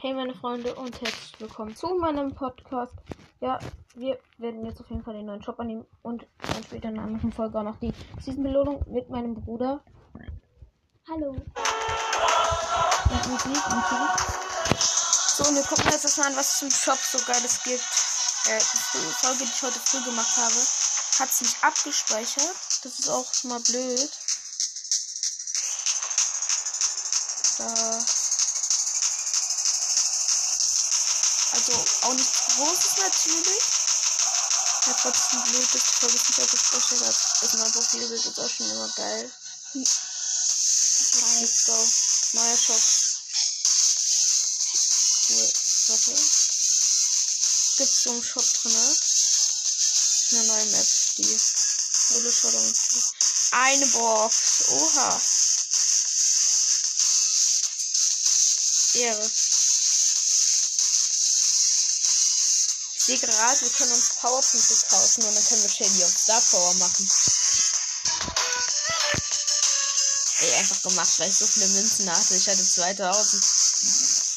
Hey meine Freunde und herzlich willkommen zu meinem Podcast. Ja, wir werden jetzt auf jeden Fall den neuen Shop annehmen und dann später in einer anderen Folge auch noch die Season-Belohnung mit meinem Bruder. Hallo. Und Musik natürlich. So, und wir gucken jetzt erstmal an, was es im Shop so geiles gibt. Äh, die Folge, die ich heute früh gemacht habe, hat es nicht abgespeichert. Das ist auch mal blöd. Da Also auch nichts Großes natürlich. Ja, trotzdem blöd, dass die Folge nicht aufgespeichert hat. Das neue Profilbild ist auch schon immer geil. Let's go. Neuer Shop. Cool. Warte. Gibt's so einen Shop drin? Eine neue Map, die Solo Showdown. Eine Box. Oha. Ehre. Sehe gerade, wir können uns Powerpunkte kaufen und dann können wir Shelly auf Star Power machen. Ey, einfach gemacht, weil ich so viele Münzen hatte. Ich hatte 2000.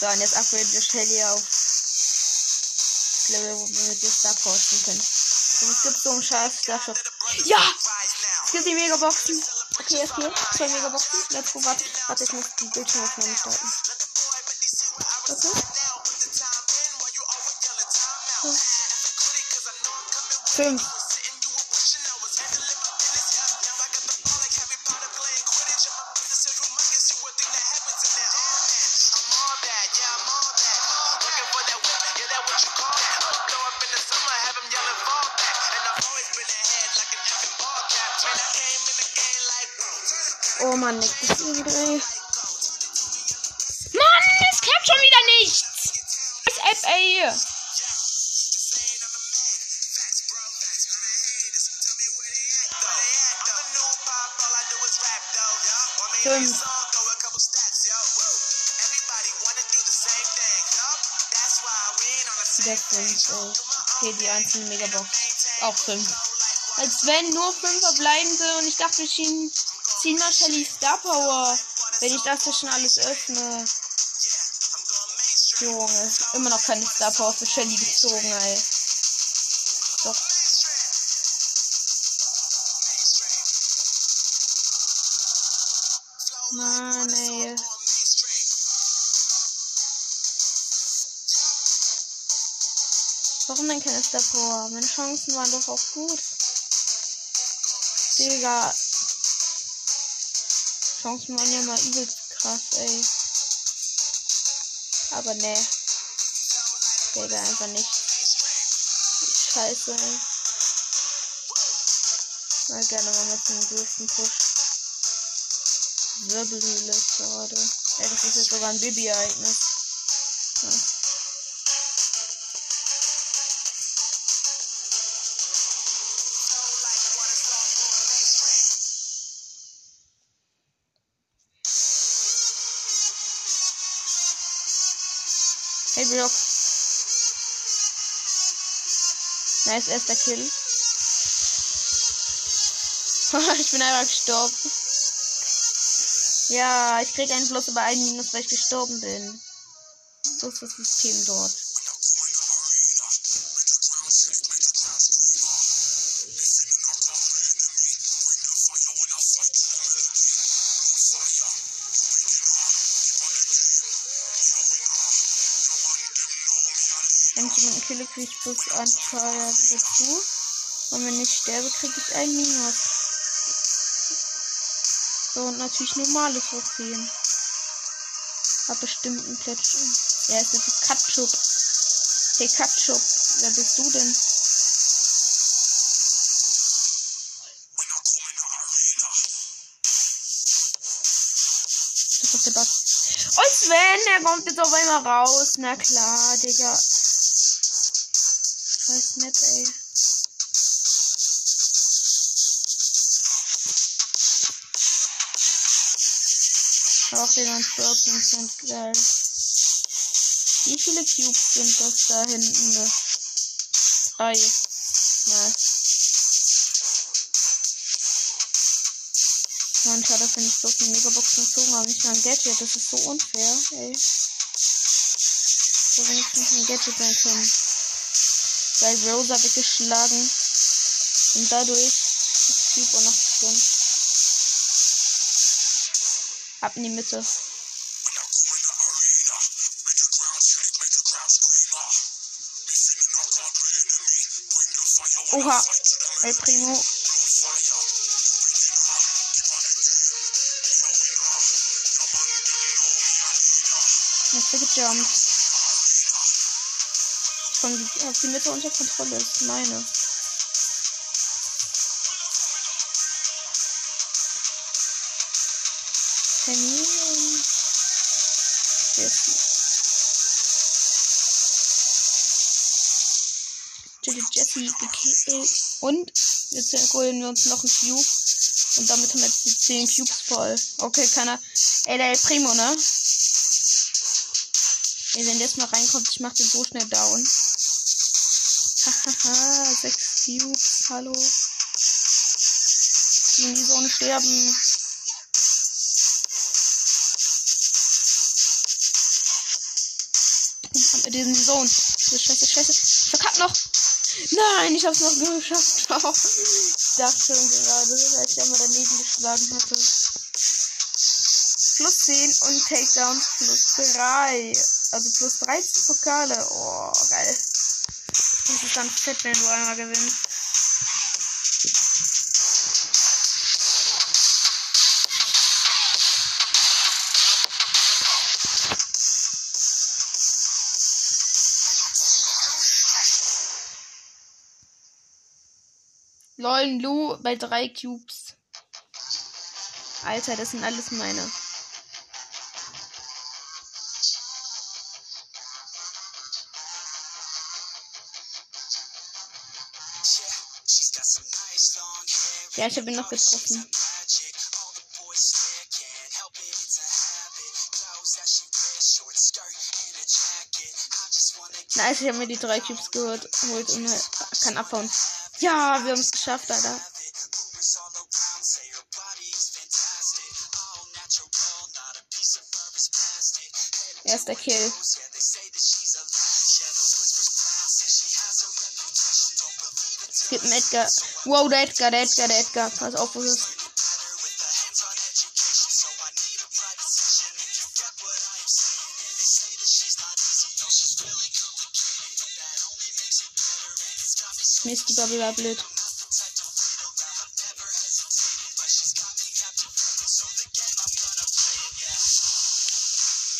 So, und jetzt upgraden wir Shelly auf das Level, wo wir mit ihr Star Power ziehen können. Und es gibt so einen scheiß Star Shop. Ja! Es gibt die Megaboxen. Okay, jetzt hier. Zwei Megaboxen. Let's go, warte. Warte, ich muss die Bildschirmaufnahme starten. Fünf. Oh Mann, das ist irgendwie. Mann, es klappt schon wieder nichts! Das App, ey! Fünf. Wieder fünf. Oh. Okay, die einzelne Megabox. Auch fünf. Als wenn nur fünf verbleibende und ich dachte, wir ziehen, ziehen mal Shelly Star Power. Wenn ich das hier schon alles öffne. Junge, immer noch keine Star Power für Shelly gezogen, ey. Mann, ey. Warum denn keine Star Power? Meine Chancen waren doch auch gut. Digga. Chancen waren ja mal übelst krass, ey. Aber ne. Digga, einfach nicht. Scheiße, ey. Mal gerne mal mit dem größten Push. Wirbelhöhle gerade. Ey, das ist jetzt sogar ein Baby-Ereignis. Ja. Hey Brock. Nice, erster Kill. ich bin einfach gestorben. Ja, ich krieg einen bloß über einen Minus, weil ich gestorben bin. So ist das System dort. Wenn ich jemanden kille, kriege ich plus Anfeuer dazu. Und wenn ich sterbe, kriege ich ein Minus. So, und natürlich normale Trophäen. Hab bestimmten Plättchen. Ja, es ist Katschub. Hey Katschub, wer bist du denn? Das ist der Bug. Und Sven, er kommt jetzt auf einmal raus. Na klar, Digga. Scheiß nett, ey. Auch den Unspoken sind geil. Wie viele Cubes sind das da hinten? Drei. Nice. Mann, schade, finde ich bloß eine Megabox gezogen, aber nicht mal ein Gadget. Das ist so unfair, ey. wenigstens ein Gadget sein können. Geil, Rosa weggeschlagen. Und dadurch das Cube auch noch gegönnt. Ab in die Mitte. Oha, El Primo. Mr. gejumpt. Von auf die Mitte unter Kontrolle ist meine. Jesse gekillt. Und jetzt holen wir uns noch ein Cube. Und damit haben wir jetzt die 10 Cubes voll. Okay, keiner. Ey, der Primo, ne? Ey, wenn der jetzt mal reinkommt, ich mach den so schnell down. Hahaha, 6 Cubes, hallo. Die in die Zone sterben. Diesen Zone. Scheiße, scheiße. Verkackt noch. Nein, ich hab's noch geschafft. ich dachte schon gerade, als ich einmal daneben geschlagen hatte. Plus 10 und Takedowns plus 3. Also plus 13 Pokale. Oh, geil. Das ist dann fett, wenn du einmal gewinnst. Lol, Lu bei drei Cubes. Alter, das sind alles meine. Ja, ich habe ihn noch getroffen. Nice, ich habe mir die drei Cubes geholt und kann abhauen. Ja, wir haben es geschafft, Alter. Erster Kill. Es gibt einen Edgar. Wow, der Edgar, der Edgar, der Edgar. Pass auf, wo ist Mir ist die Bubble war blöd.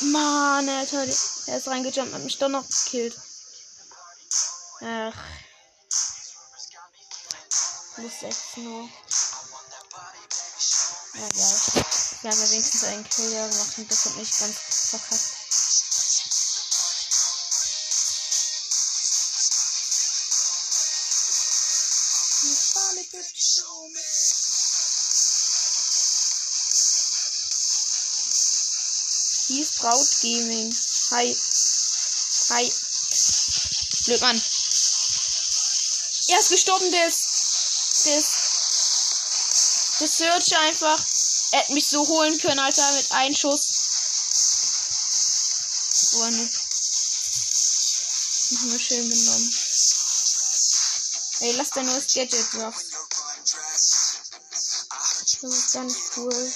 Mann, Alter, er ist reingejumpt, hat mich doch noch gekillt. Ach. Plus 6 nur. Ja, geil. Wir haben ja wenigstens einen Kill gemacht und das hat nicht ganz verkackt. Braut Gaming. Hi. Hi. Blöd, Mann. Er ist gestorben, der ist. Der ist. Der Search einfach. Er hätte mich so holen können, Alter, mit einem Schuss. Oh, ein Noob. Wir schön genommen. Ey, lass dein neues Gadget drauf. Das ist nicht cool.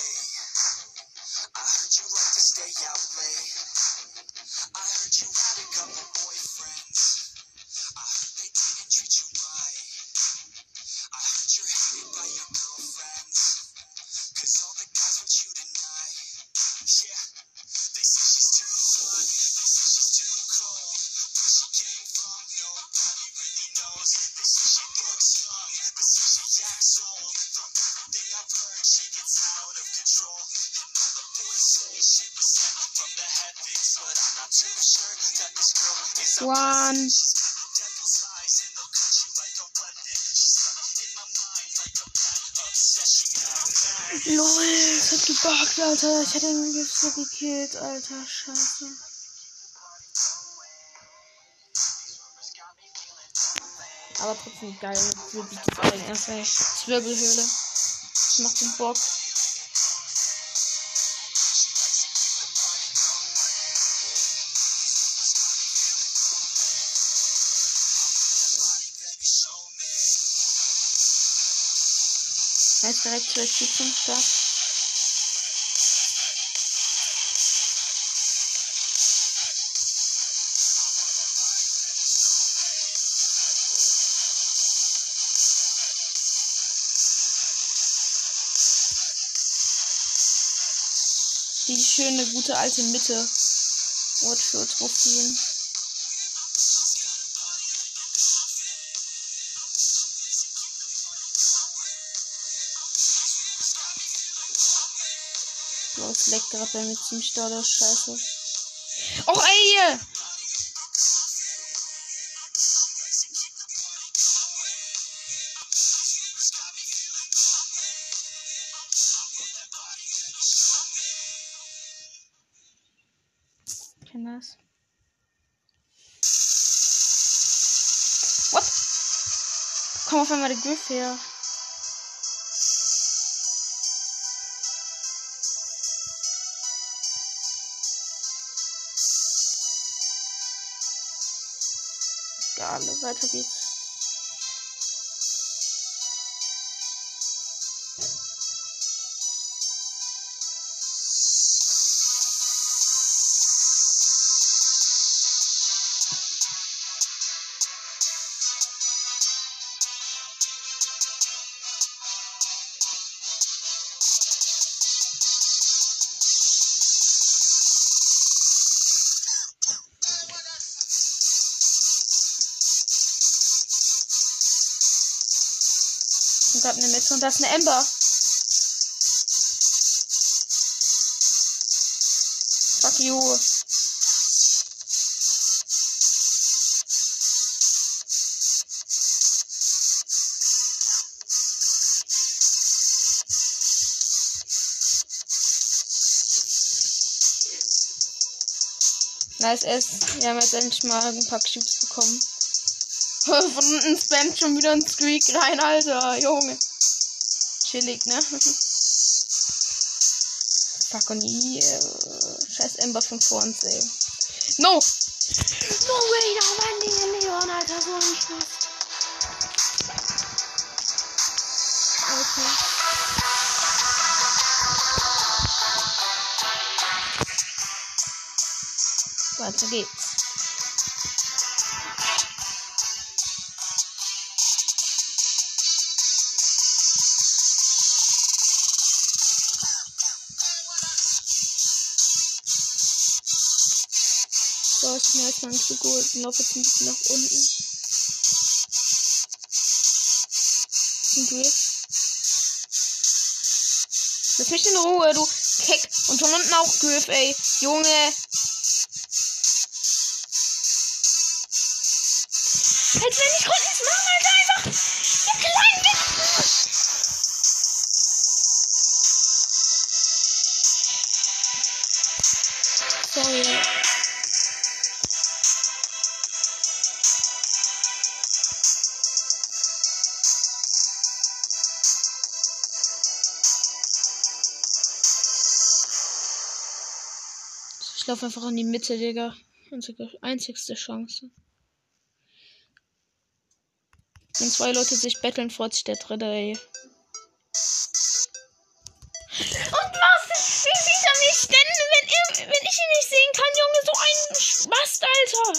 One. Lol, es hat gebuggt, Alter. Ich hätte ihn so gekillt, Alter. Scheiße. Aber trotzdem geil. Wir bieten es allen erst recht. Zwirbelhöhle. Das macht den Bock. Jetzt direkt zwei Schützen. Da. Die schöne, gute alte Mitte. Ort für Trophäen. So, es leckt gerade bei mir doll das Scheiße. Och ey! Kenn das. What? Komm auf einmal der Griff her. Egal, weiter Und gab eine Mitte und das ist eine Ember. Fuck you. Nice S. Wir haben jetzt endlich mal ein paar Cubes bekommen. Von unten spammt schon wieder ein Squeak rein, Alter. Junge. Chillig, ne? Fuck und I. Äh, scheiß Ember von vor uns, ey. No! No way, da war ein Ding in Leon, Alter. So ein Spaß. Okay. Weiter geht's. Bin erstmal nicht so gut und laufe jetzt ein bisschen nach unten. Griff. Lass mich in Ruhe, du Keck. Und von unten auch Griff, ey. Junge. Als wenn ich konnte es machen, Alter, einfach. Ihr kleinen Wichser. Sorry. Ich laufe einfach in die Mitte, Digga. Unsere einzigste Chance. Wenn zwei Leute sich betteln, freut sich der dritte, ey. Und was? Wie sieht er mich denn, wenn, er, wenn ich ihn nicht sehen kann, Junge? So ein Spast, Alter.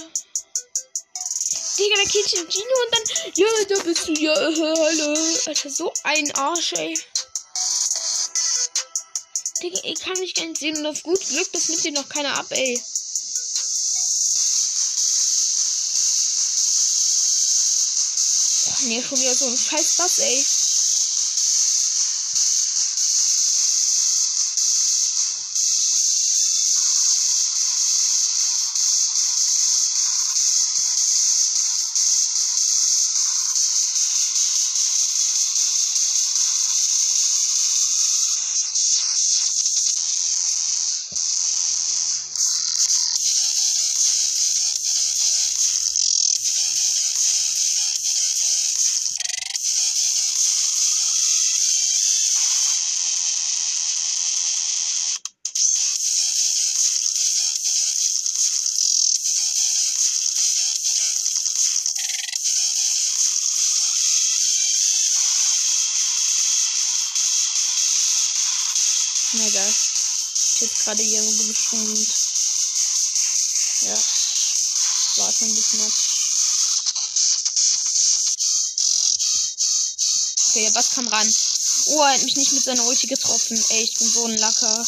Digga, da geht Gino und dann. Ja, da bist du ja. Äh, hallo. Alter, so ein Arsch, ey. Digga, ich kann mich gar nicht sehen und auf gut Glück, das nimmt dir noch keiner ab, ey. Oh, nee, schon wieder so ein scheiß Bass, ey. Gerade hier geschwommen. Ja. War schon ein bisschen ab. Okay, was kam ran? Oh, er hat mich nicht mit seiner Ulti getroffen. Ey, ich bin so ein Lacker.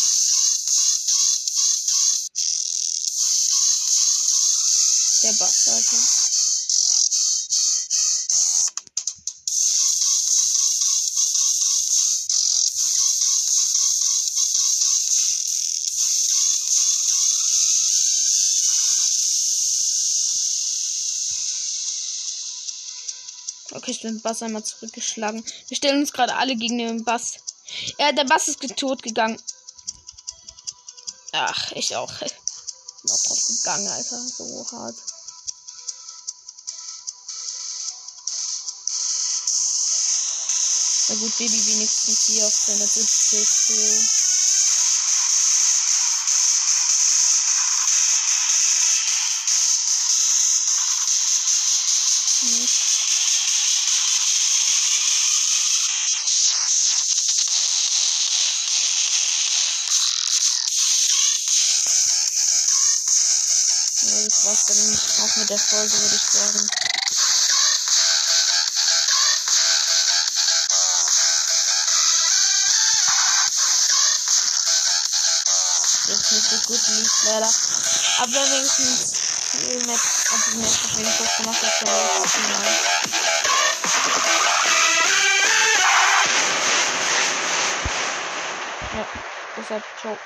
Ich bin Bass einmal zurückgeschlagen. Wir stellen uns gerade alle gegen den Bass. Ja, der Bass ist tot gegangen. Ach, ich auch. Bin auch drauf gegangen, Alter. So hart. Na gut, Baby wenigstens hier auf 270. So. war's dann auch mit der Folge, würde ich sagen. Jetzt nicht so gut lief, leider. Aber wenigstens die Map, also die Map hat wenigstens gemacht, das war das Finale. Ja, deshalb, ciao.